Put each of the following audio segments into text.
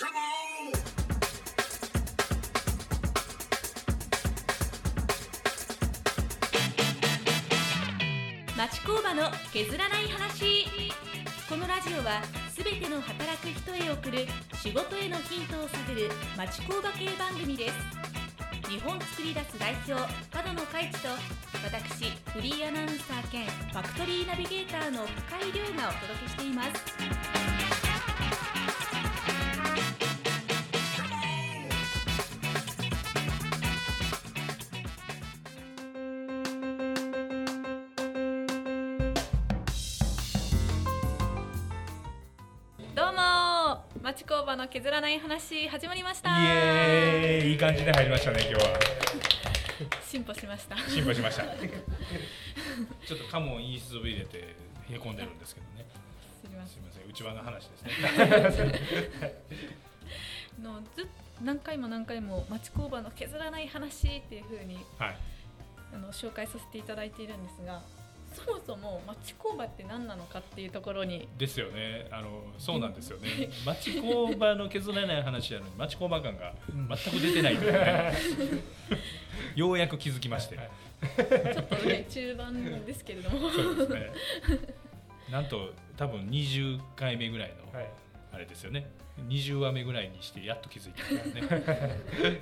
町工場の削らない話。このラジオはすべての働く人へ送る仕事へのヒントを探る町工場系番組です。日本作り出す代表角野海地と私フリーアナウンサー兼ファクトリーナビゲーターの深井亮がお届けしています。町工場の削らない話始まりました。イエーイ。いい感じで入りましたね今日は。進歩しました。進歩しました。ちょっとカモンいいス入れてへこんでるんですけどね。す。みません内輪の話ですね。のずっ何回も何回も町工場の削らない話っていう風にはい。あの紹介させていただいているんですがそもそも町工場って何なのかっていうところにですよね。あのそうなんですよね。町工場の削らない話やのに町工場感が全く出てないんでね。ようやく気づきまして。ちょっとね中盤ですけれども。そうですね。なんと多分20回目ぐらいのはい、あれですよね。20話目ぐらいにしてやっと気づいたからね、はい、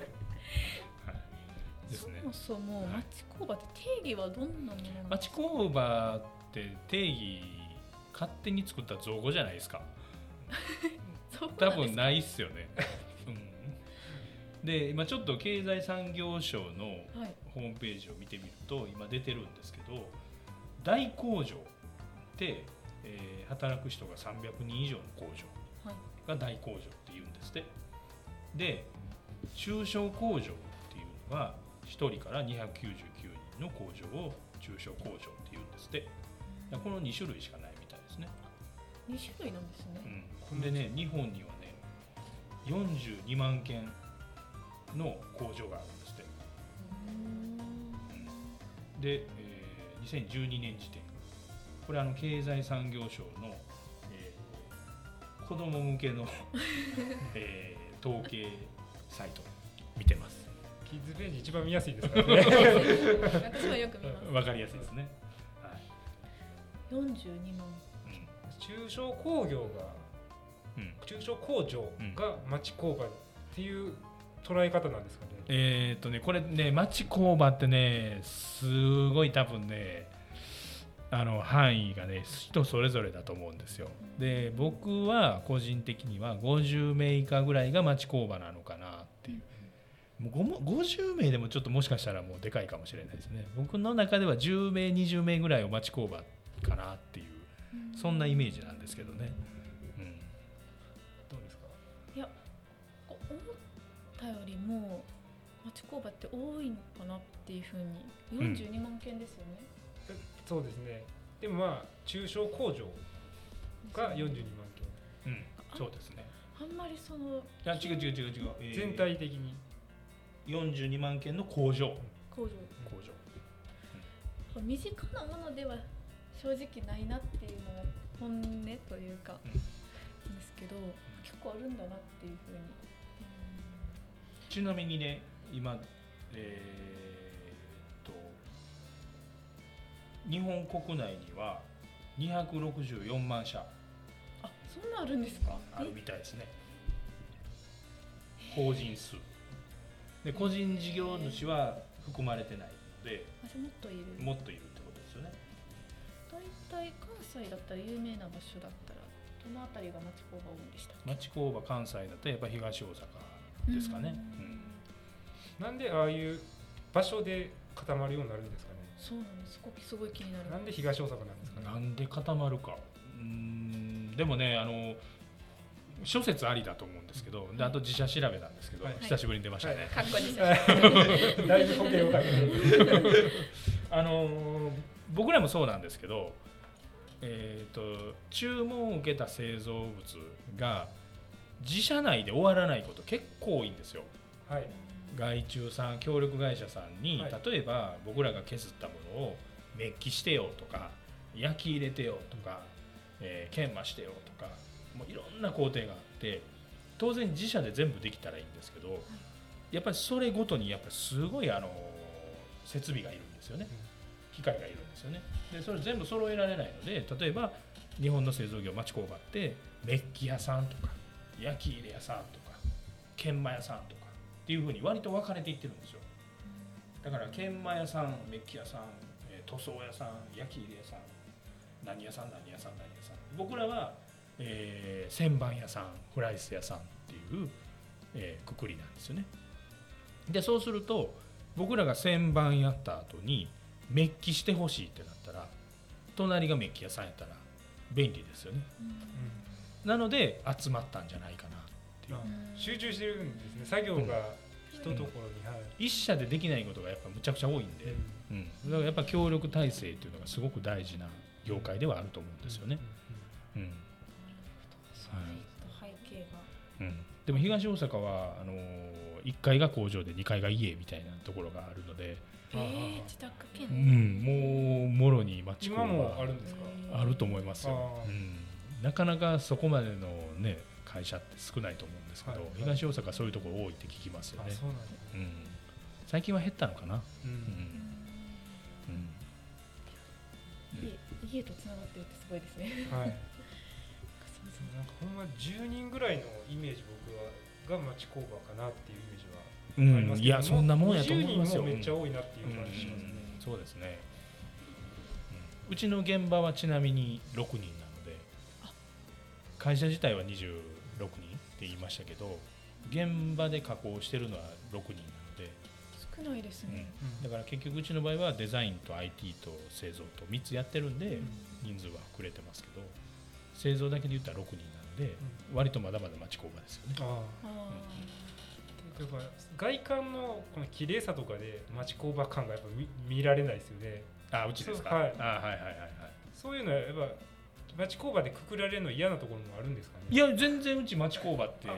ですね。そもそもはい町工場って定義はどんなものなのか？町工場って定義勝手に作った造語じゃない ですか。多分ないっすよね、うん、で今ちょっと経済産業省のはい。ホームページを見てみると今出てるんですけど大工場って、えー働く人が300人以上の工場はい。が大工場っていうんですって。で中小工場っていうのが1人から299人の工場を中小工場っていうんですって。この2種類しかないみたいですね、2種類なんですね。うん、でね日本にはね42万件の工場があるんですって。で、えー2012年時点。これあの経済産業省の、えー子供向けの、えー統計サイト見てますキッズページ一番見やすいですからね。私はよく見まわかりやすい。ですね、はいす42万中小工業がうん。うん中小工場が町工場っていう捉え方なんですかね。えーっとねこれね町工場ってねすごい多分ねあの範囲がね人それぞれだと思うんですよ。で僕は個人的には50名以下ぐらいが町工場なのかなっていうもうごも50名でもちょっともしかしたらもうでかいかもしれないですね。僕の中では10名20名ぐらいを町工場かなっていうそんなイメージなんですけどね、うん、どうですか？いや思ったよりも町工場って多いのかなっていうふうに。うん42万件ですよね、そうですね。でもまあ中小工場が42万件。うん、そうですね。あんまりそのいや違う違う違う違う、えー全体的に。42万件の工場。工場。工場。身近なものでは正直ないなっていうのが本音というか、うん。ですけど結構あるんだなっていうふうに、ちなみにね今えーっと日本国内には264万社。あそんなあるんですか？あるみたいですね。法人数で個人事業主は含まれてないのでもっといる。もっといるってことですよね。大体関西だったら有名な場所だったらどの辺りが町工場多いんでした町工場関西だとやっぱ東大阪ですかね、うん。なんでああいう場所で固まるようになるんですかね。そうなんです。ここすごい気になる。なんで東大阪なんですかね。なんで固まるか。うーん。でもねあの諸説ありだと思うんですけどであと自社調べなんですけど、はい。久しぶりに出ましたね、かっこいいですだいぶ時計をかけて。あのー僕らもそうなんですけど、えー、と注文を受けた製造物が自社内で終わらないこと結構多いんですよ。はい。外注さん協力会社さんに、はい。例えば僕らが削ったものをメッキしてよとか焼き入れてよとか、えー研磨してよとかもういろんな工程があって当然自社で全部できたらいいんですけど、やっぱりそれごとにやっぱりすごいあの設備がいるんですよね、機械がいるんですよね。でそれ全部揃えられないので例えば日本の製造業町工場ってメッキ屋さんとか焼き入れ屋さんとか研磨屋さんとかっていうふうに割と分かれていってるんですよ。だから研磨屋さんメッキ屋さん、えー塗装屋さん焼き入れ屋さん何屋さん何屋さん何屋さん。僕らは、えー旋盤屋さんフライス屋さんっていう、えーくくりなんですよね。でそうすると僕らが旋盤やった後にメッキしてほしいってなったら隣がメッキ屋さんやったら便利ですよね。なので集まったんじゃないかなっていう。あ集中してるんですね。作業が一ところに、はい一社でできないことがやっぱむちゃくちゃ多いんで、うん、だからやっぱ協力体制っていうのがすごく大事な業界ではあると思うんですよね。うん。そういった背景がうん、でも東大阪はあの1階が工場で2階が家みたいなところがあるので、えー、自宅う兼ん、もうもろに町工今もあ場るんですか、あると思いますよ、うん。なかなかそこまでの、ね、会社って少ないと思うんですけど、はい。東大阪はそういうところ多いって聞きますよね。あそうなんだ、うん、最近は減ったのかな？ううん。ん。うん。で家とつながってるってすごいですね。はいなんかほんま10人ぐらいのイメージ僕はが町工場かなっていうイメージはありますけどうんいやそんなもんやと思いますよ。20人もめっちゃ多いなっていう感じしますね、うん。そうですね、うんうちの現場はちなみに6人なので会社自体は26人って言いましたけど現場で加工してるのは6人なので、少ないですね、だから結局うちの場合はデザインと IT と製造と3つやってるんで人数は膨れてますけど製造だけで言ったら6人なので割とまだまだ町工場ですよね。ああ。あやっぱ外観のこの綺麗さとかで町工場感がやっぱ見見られないですよね。あうちですか、はい。あはいはいはいはい。そういうのはやっぱ町工場でくくられるの嫌なところもあるんですかね？いや全然うち町工場って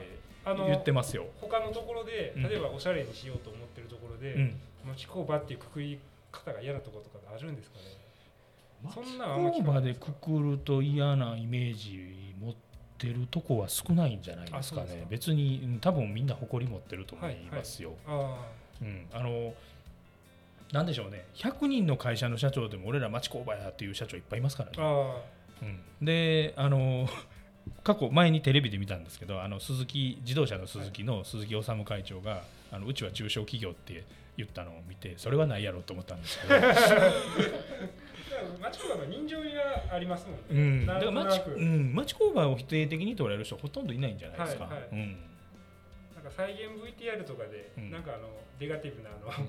あの言ってますよ。他のところでうん。例えばおしゃれにしようと思ってるところで、うん。町工場っていうくくり方が嫌なところとかあるんですかね？そ町んな工場でくくると嫌なイメージ持ってるとこは少ないんじゃないですかね。か。別にうん多分みんな誇り持ってると思いますよ、あうん、あのなんでしょうね。100人の会社の社長でも俺ら町工場やっていう社長いっぱいいますからあね、あうん、であの 過去前にテレビで見たんですけどあの鈴木自動車の鈴木の鈴木治会長があのうちは中小企業って言ったのを見てそれはないやろうと思ったんですけど。あ 町工場の人情味がありますもんね、うん、なだから町,、うん、町工場を否定的に捉える人ほとんどいないんじゃないですか。はいはい。うん、なんか再現 VTR とかで、うん。なんかあのネガティブなあの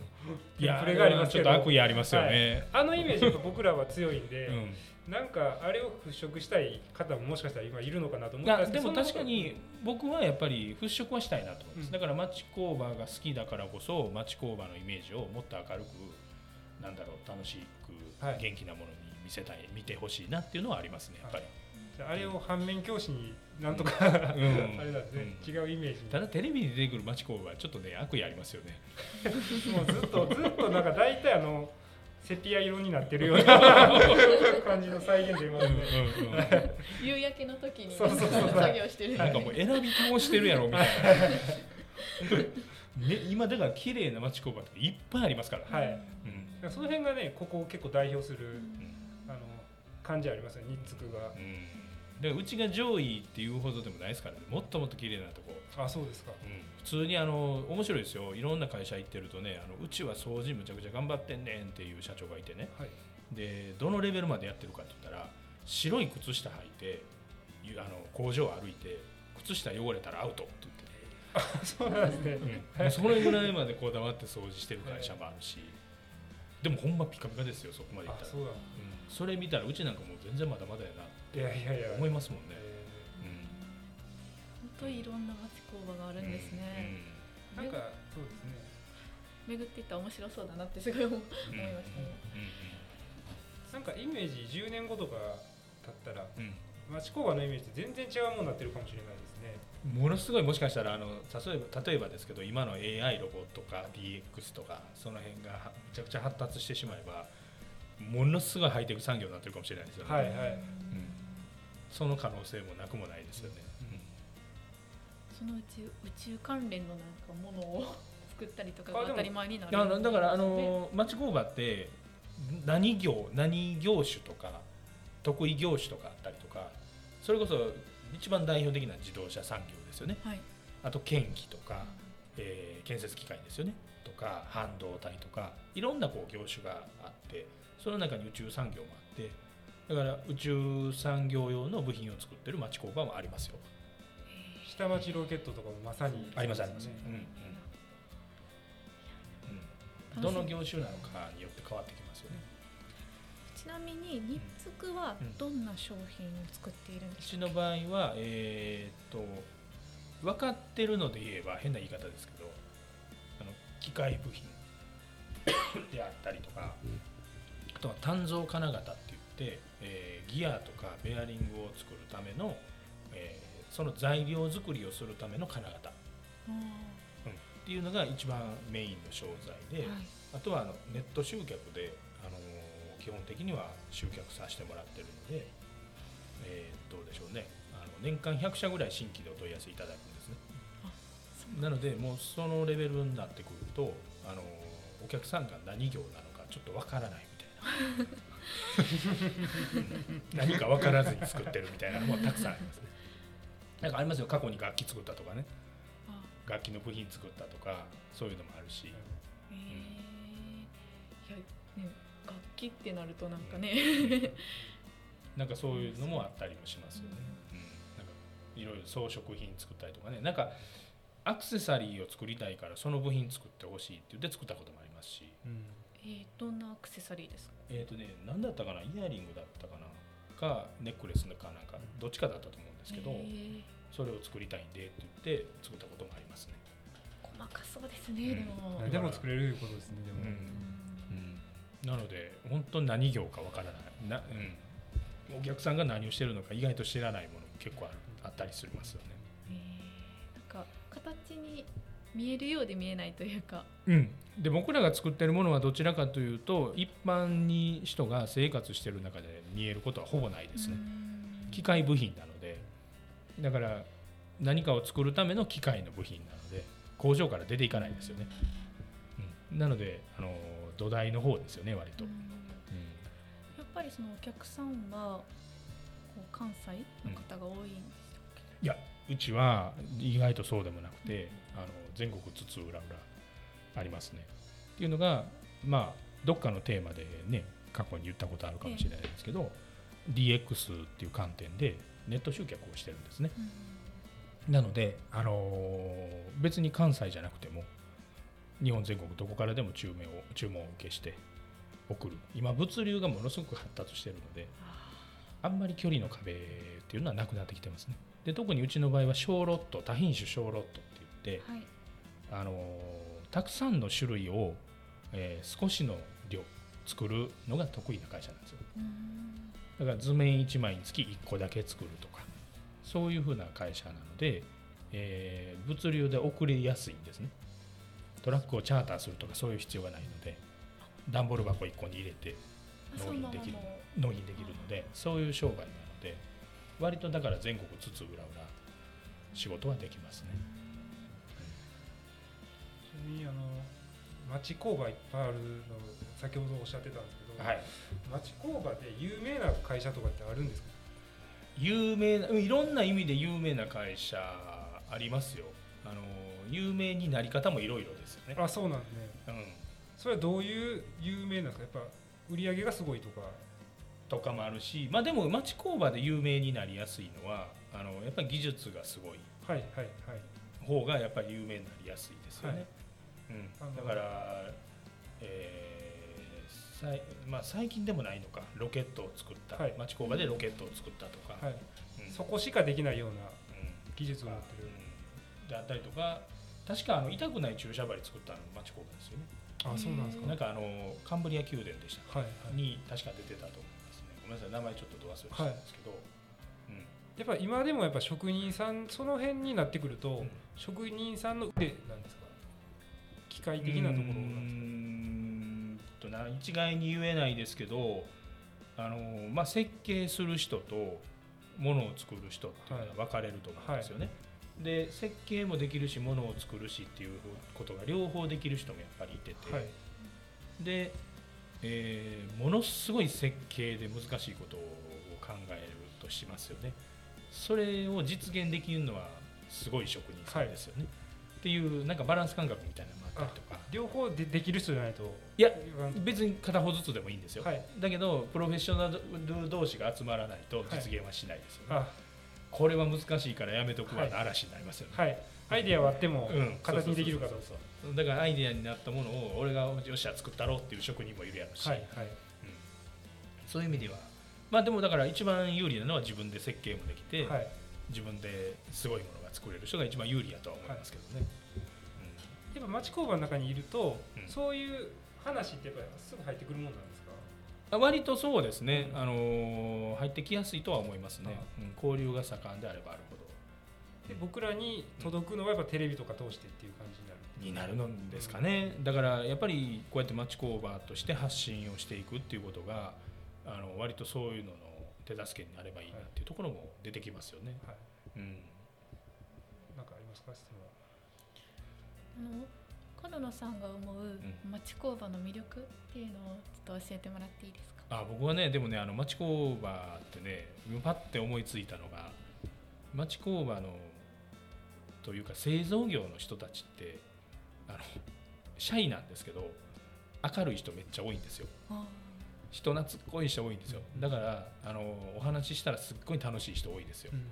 いやプレがありますちょっけどと悪意ありますよね。あのイメージやっぱ僕らは強いんで、うん。なんかあれを払拭したい方ももしかしたら今いるのかなと思ったんですけどでも確かに僕はやっぱり払拭はしたいなと思います、うん。だから町工場が好きだからこそ町工場のイメージをもっと明るくなんだろう楽しくはい元気なものに見せたい見てほしいなっていうのはありますねやっぱり、じゃああれを反面教師になんとか、うん。あれなんですね、違うイメージに。ただテレビに出てくる町工場はちょっとね悪意ありますよね。もうずっとずっとなんか大体あのセピア色になってるような 感じの再現でいますね。夕焼けの時にそうそうそう。作業してる。なんかもう選び倒してるやろみたいな、ね、今だから綺麗な町工場っていっぱいありますから、はい。うんその辺がねここを結構代表するうん。あの感じありますよ日付が。うん、だからうちが上位っていうほどでもないですからね。もっともっと綺麗なとこ、あそうですか。うん、普通にあの面白いですよ。いろんな会社行ってるとねあのうちは掃除むちゃくちゃ頑張ってんねんっていう社長がいてね。はい。でどのレベルまでやってるかって言ったら白い靴下履いてゆあの工場を歩いて靴下汚れたらアウトって言っててそうなんですね。もうそれぐらいまでこだわって掃除してる会社もあるし、でもほんまピカピカですよそこまでいったら、あそうだ。うん。それ見たらうちなんかもう全然まだまだやなっていやいやいや。思いますもんね、え本当にいろんな町工場があるんですね、ーなんかそうですね。巡っていったら面白そうだなってすごい思思いうんうんましたね、なんかイメージ10年後とか経ったらうん町工場のイメージって全然違うものになってるかもしれないですね。ものすごいもしかしたらあの例えば例えばですけど今の AI ロボットとか DX とかその辺がはめちゃくちゃ発達してしまえばものすごいハイテク産業になってるかもしれないですよね、はいはい。うん。その可能性もなくもないですよね、そのうち宇宙関連のなんかものを 作ったりとかが当たり前になる。あのだからあね。の町工場って何業何業種とか得意業種とかあったりとかそれこそ一番代表的な自動車産業ですよね。はい。あと建機とか、えー建設機械ですよね。とか半導体とかいろんなこう業種があってその中に宇宙産業もあってだから宇宙産業用の部品を作ってる町工場もありますよ。下町ロケットとかもまさにありますあります、ねうんうん。うん、どの業種なのかによって変わってきますよねちなみにニッツクはどんな商品を作っているんでうしょうか、ちの場合はえーっと分かってるので言えば変な言い方ですけどあの機械部品であったりとかあとは単造金型って言って、えーギアとかベアリングを作るための、えーその材料作りをするための金型、あうん、っていうのが一番メインの商材で、ーはい。あとはあのネット集客で、あのー基本的には集客させてもらってるので、えーどうでしょうね。あの年間100社ぐらい新規でお問い合わせいただくんですね。なのでもうそのレベルになってくると、あのーお客さんが何業なのかちょっとわからないみたいな。う ん何か分からずに作ってるみたいなのもたくさんありますね。なんかありますよ。過去に楽器作ったとかね。あ。楽器の部品作ったとかそういうのもあるし、へえいやね楽器ってなるとなんかね、なんかそういうのもあったりもしますよね。うん、なんかいろいろ装飾品作ったりとかね、なんかアクセサリーを作りたいからその部品作ってほしいって言って作ったこともありますし、うん。えーどんなアクセサリーですか？えっ、とね、何だったかな、イヤリングだったかな、かネックレスかなんかどっちかだったと思うんですけど、へー。それを作りたいんでって言って作ったこともありますね。細かそうですね、うん。でも、何でも作れるいうことですねでも、うんうん、なので本当に何業かわからない。な、うん、お客さんが何をしてるのか意外と知らないものも結構あったりしますよね。えーなんか形に見えるようで見えないというか。うん、で僕らが作ってるものはどちらかというと一般に人が生活してる中で見えることはほぼないですね。機械部品なので。だから何かを作るための機械の部品なので工場から出ていかないですよね。うん、なのであの土台の方ですよね割と。ううんんやっぱりそのお客さんはこう関西の方が多いんでしたっけ、いやうちは意外とそうでもなくてあの全国津々浦々ありますね。っていうのがまあどっかのテーマでね過去に言ったことあるかもしれないですけど、DX っていう観点でネット集客をしてるんですね。なので、あのー別に関西じゃなくても日本全国どこからでも注文を注文を受けして送る。今物流がものすごく発達してるのであんまり距離の壁っていうのはなくなってきてますね。で特にうちの場合は小ロット多品種小ロットって言って、はい。あのーたくさんの種類を、えー少しの量作るのが得意な会社なんですよ。うん。だから図面1枚につき1個だけ作るとかそういうふうな会社なので、えー物流で送りやすいんですねトラックをチャーターするとかそういう必要がないので段ボール箱1個に入れて納品できるも納品できるのでそういう商売なので割とだから全国津々浦々仕事はできますね。ちなみにあの町工場いっぱいあるの先ほどおっしゃってたんですけど、はい、町工場で有名な会社とかってあるんですか？有名なうんいろんな意味で有名な会社ありますよ。あの有名になり方もいろいろですよね。あそうなんですね。うん。それはどういう有名なんですか？やっぱ売り上げがすごいとか。とかもあるし、まあ、でも町工場で有名になりやすいのはあのやっぱり技術がすごい。はいはいはい。方がやっぱり有名になりやすいですよね。あのうん、だから、えーさいまあ、最近でもないのか。ロケットを作った、はい。町工場でロケットを作ったとか、はい。うん。そこしかできないようなうん。技術を持ってる。うん。であったりとか確かあの痛くない注射針作ったのも町工場ですよね。あそうなんですか。なんかあのカンブリア宮殿でした。はいはい。に確か出てたと思いますね。ごめんなさい名前ちょっとど忘れしたんですけど、うん。やっぱ今でもやっぱ職人さんその辺になってくると、うん。職人さんの腕なんですか？機械的なところうーんとな一概に言えないですけどあの、まあ、設計する人とものを作る人っていうのは分かれると思うんですよね。で設計もできるし物を作るしっていうことが両方できる人もやっぱりいてて、はい。で、えーものすごい設計で難しいことを考えるとしますよね。それを実現できるのはすごい職人さんですよね、っていうなんかバランス感覚みたいなのもあったりとか。両方でできる人じゃないといやうん別に片方ずつでもいいんですよ、はい。だけどプロフェッショナル同士が集まらないと実現はしないですよね、あこれは難しいからやめとくわ。嵐になりますよね、はい。アイデアはあってもうん。形にできるかどうかだからアイデアになったものを俺がよっしゃ作ったろうっていう職人もいるやろうし、はいはい。うん。そういう意味では。まあでもだから一番有利なのは自分で設計もできて、はい。自分ですごいものが作れる人が一番有利やとは思いますけどね、やっぱ町工場の中にいると、うん。そういう話ってやっぱりすぐ入ってくるもんなんです割とそうですね、うんあのー入ってきやすいとは思いますね、うん交流が盛んであればあるほど。で僕らに届くのはやっぱテレビとか通してっていう感じになる。になるんですかね、だからやっぱりこうやって町工場として発信をしていくっていうことがあの割とそういうのの手助けになればいいなっていうところも出てきますよね。はい。うん。なんかありますか？質問。あの角野さんが思う町工場の魅力っていうのをちょっと教えてもらっていいですか？あ僕はねでもねあの町工場ってねパッて思いついたのが町工場のというか製造業の人たちってあのシャイなんですけど明るい人めっちゃ多いんですよ。あ人懐っこい人多いんですよ。だからあのお話ししたらすっごい楽しい人多いですよ、あうん、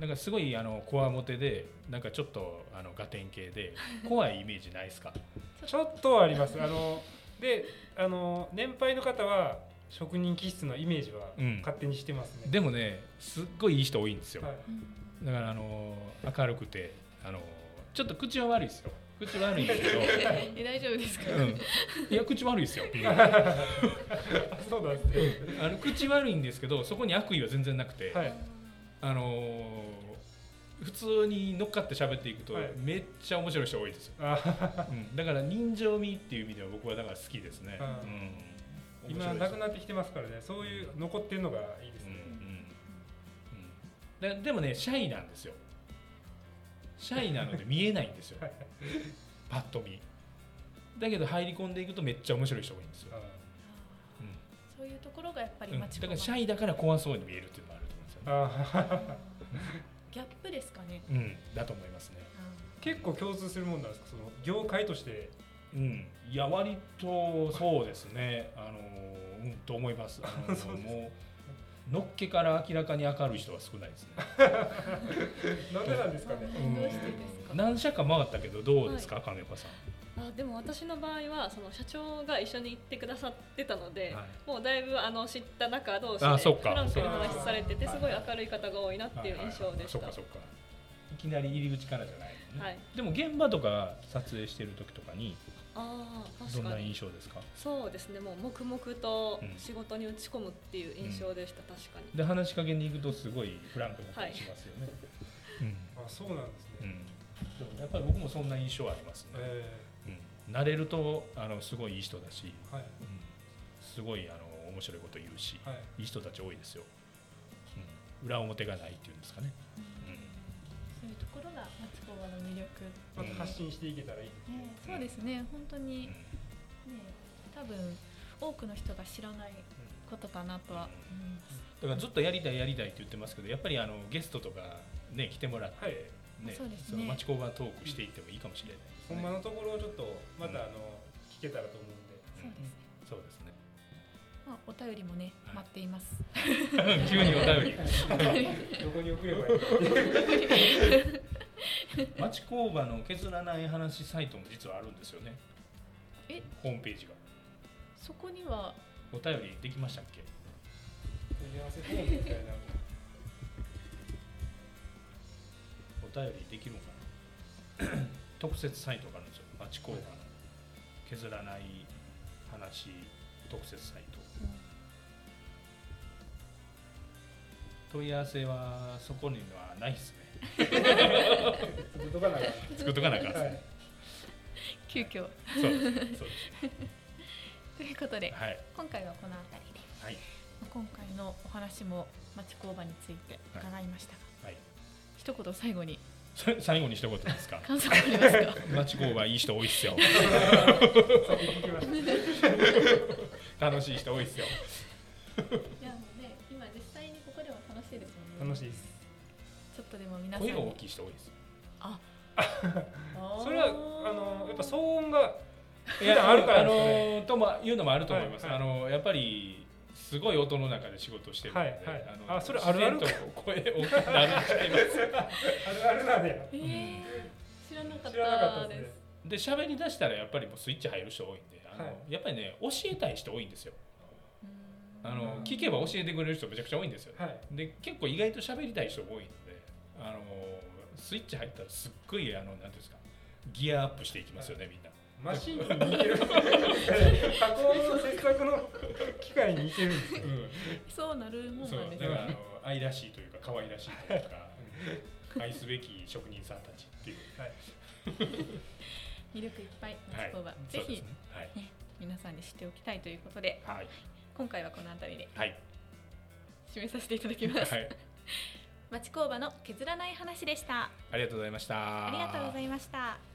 なんかすごいあのこわもてでなんかちょっとあのガテン系で 怖いイメージないですか？ちょっと。はあります。あのであの年配の方は職人気質のイメージはうん。勝手にしてますね、でもねすっごいいい人多いんですよ、はい。うんだからあの明るくてあのちょっと口は悪いですよ。口悪いんですけど、え大丈夫ですか？うん、いや口悪いですよ。そうなんですね。あの口悪いんですけどそこに悪意は全然なくて、はいあの普通に乗っかって喋っていくとはい。めっちゃ面白い人多いですよ、あうん、だから人情味っていう意味では僕はだから好きですね、あうん、今なくなってきてますからね。そういう残ってるのがいいですうんね、うん。うん。ででもねシャイなんですよ。シャイなので見えないんですよ。パッと見。だけど入り込んでいくとめっちゃ面白い人が多いんですよ、あうん。そういうところがやっぱりうん。だ。からシャイだから怖そうに見えるっていうギャップですかね。うんだと思いますね。結構共通するもんなんですかその業界としてうんいや割とそうですね。あのうんと思います。もうのっけから明らかに明るい人は少ないですね。なんでなんですかね。うん。何社か回ったけどどうですか、亀岡さん、あでも私の場合はその社長が一緒に行ってくださってたので、はい。もうだいぶあの知った仲同士でフランクに話されててすごい明るい方が多いなっていう印象でした。はいはいはい。そっかそっか。いきなり入り口からじゃない、ね。はい。でも現場とか撮影してる時とかにああどんな確かに印象ですか？そうですね。もう黙々とうん仕事に打ち込むっていう印象でした、確かに。で話しかけに行くとすごいフランクな感じしますよね、あそうなんですね、うん。うんでもやっぱり僕もそんな印象ありますね、えうん、慣れるとあのすごいいい人だし、ーはい。うん、すごいあの面白いこと言うし、はい。いい人たち多いですよ、うん、裏表がないっていうんですかね、そういうところが町工場の魅力。また発信していけたらいいですね、ね、そうですね。本当にね、多分多くの人が知らないことかなとは思います。だからずっとやりたいやりたいって言ってますけどやっぱりあのゲストとかね来てもらって、はいねそうですね。の町工場トークしていってもいいかもしれないですね、ほんまのところをちょっとまたあの聞けたらと思うんで、そうですね。そうですね。まあお便りもね待っています。急にお便り。どこに送ればいい 町工場の削らない話サイトも実はあるんですよね。え？ホームページが。そこには？お便りできましたっけ？問い合わせフォームみたいなお便りできるのかな？特設サイトがあるんですよ。町工場の。削らない話特設サイト。問い合わせはそこにはないですね。作っとかなあかん。作っとかなあかんですはねい。急遽。そうですそうです。ということではい。今回はこの辺りで。はい。まあ今回のお話も町工場について伺いましたが、はい。一一言最後に。さ最後に一言ですか？感想ありますか？町工場いい人多いっすよ。楽しい人多いっすよ。いやね今実際にここでも楽しいですもんね。楽しいです。ちょっとでも皆さんに。声が大きい人多いですあ。それはあのやっぱ騒音がい普段あるからね。のともいうのもあると思います、はいはい。あのやっぱりすごい音の中で仕事してるので、はいはい。のあそれあるある？声大きくなるんちゃいます。あるあるなん。でえー、知らなかったです。ねで喋り出したらやっぱりもうスイッチ入る人多いんであの、はい。やっぱりね教えたい人多いんですよ。あのうん聞けば教えてくれる人めちゃくちゃ多いんですよ、はい。で結構意外と喋りたい人も多いのであのスイッチ入ったらすっごいあのなんていうんですかギアアップしていきますよね、みんな。マシンに似てる。加工の切削の機械に似てるんですよそうなるもんなんですだからあねの愛らしいというか可愛らしいというか 愛すべき職人さんたちっていう、魅力いっぱいはい町工場、ぜひそうですね。はい。皆さんに知っておきたいということではい。今回はこの辺りではい。締めさせていただきます、はい。町工場の削らない話でした。ありがとうございました。ありがとうございました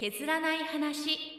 削らない話。